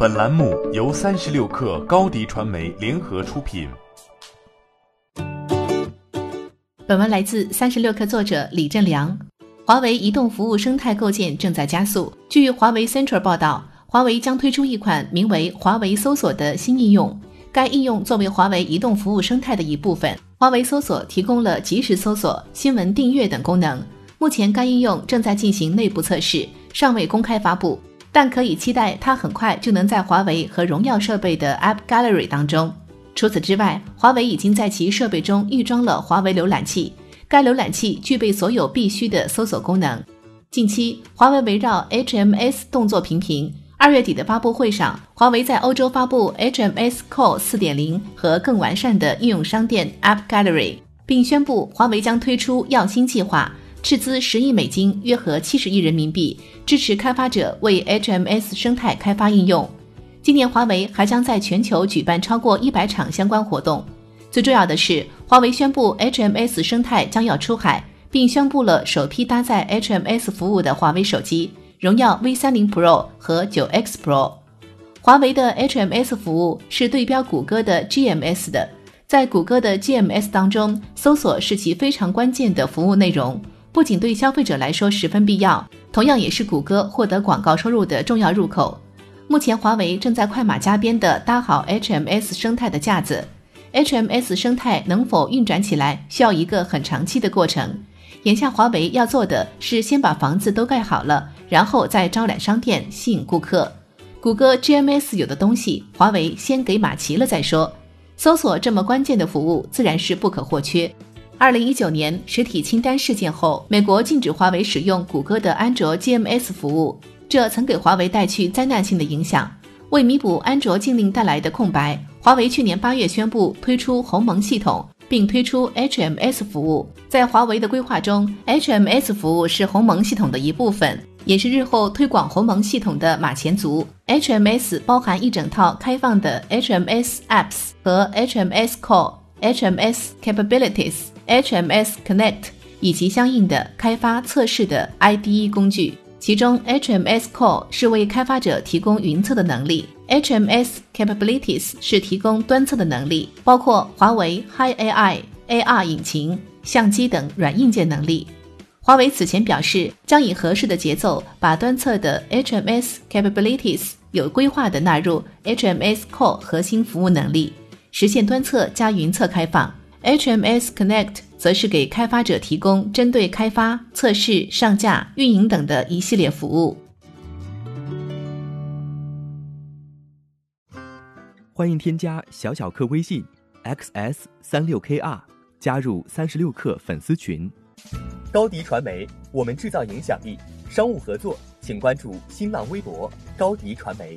本栏目由三十六氪高低传媒联合出品。本文来自三十六氪作者李振良。华为移动服务生态构建正在加速。据华为 Central 报道，华为将推出一款名为“华为搜索”的新应用。该应用作为华为移动服务生态的一部分。华为搜索提供了即时搜索、新闻订阅等功能。目前，该应用正在进行内部测试，尚未公开发布，但可以期待它很快就能在华为和荣耀设备的 App Gallery 当中。除此之外，华为已经在其设备中预装了华为浏览器。该浏览器具备所有必须的搜索功能。近期，华为围绕 HMS 动作频频。二月底的发布会上，华为在欧洲发布 HMS Core 4.0和更完善的应用商店 App Gallery，并宣布华为将推出耀星计划，斥资十亿美金（约合七十亿人民币），支持开发者为 HMS 生态开发应用。今年，华为还将在全球举办超过一百场相关活动。最重要的是，华为宣布 HMS 生态将要出海，并宣布了首批搭载 HMS 服务的华为手机——荣耀 V30 Pro 和 9X Pro。华为的 HMS 服务是对标谷歌的 GMS 的。在谷歌的 GMS 当中，搜索是其非常关键的服务内容，不仅对消费者来说十分必要，同样也是谷歌获得广告收入的重要入口。目前，华为正在快马加鞭地搭好 HMS 生态的架子。HMS 生态能否运转起来，需要一个很长期的过程。眼下，华为要做的是先把房子都盖好了，然后再招揽商店，吸引顾客。谷歌 GMS 有的东西，华为先给码齐了再说。搜索这么关键的服务，自然是不可或缺。二零一九年实体清单事件后，美国禁止华为使用谷歌的安卓 GMS 服务，这曾给华为带去灾难性的影响。为弥补安卓禁令带来的空白。华为去年八月宣布推出鸿蒙系统，并推出 HMS 服务。在华为的规划中，HMS 服务是鸿蒙系统的一部分，也是日后推广鸿蒙系统的马前卒。HMS 包含一整套开放的 HMS Apps 和 HMS Core、HMS Capabilities、HMS Connect 以及相应的开发测试的 IDE 工具。其中，HMS Core 是为开发者提供云测的能力，HMS Capabilities 是提供端测的能力，包括华为 Hi AI、AR 引擎、相机等软硬件能力。华为此前表示，将以合适的节奏把端测的 HMS Capabilities 有规划地纳入 HMS Core 核心服务能力，实现端侧加云侧开放。HMS Connect 则是给开发者提供针对开发、测试、上架、运营等的一系列服务。欢迎添加小小客微信 xs 三六 kr 加入三十六氪粉丝群。高迪传媒，我们制造影响力。商务合作，请关注新浪微博高迪传媒。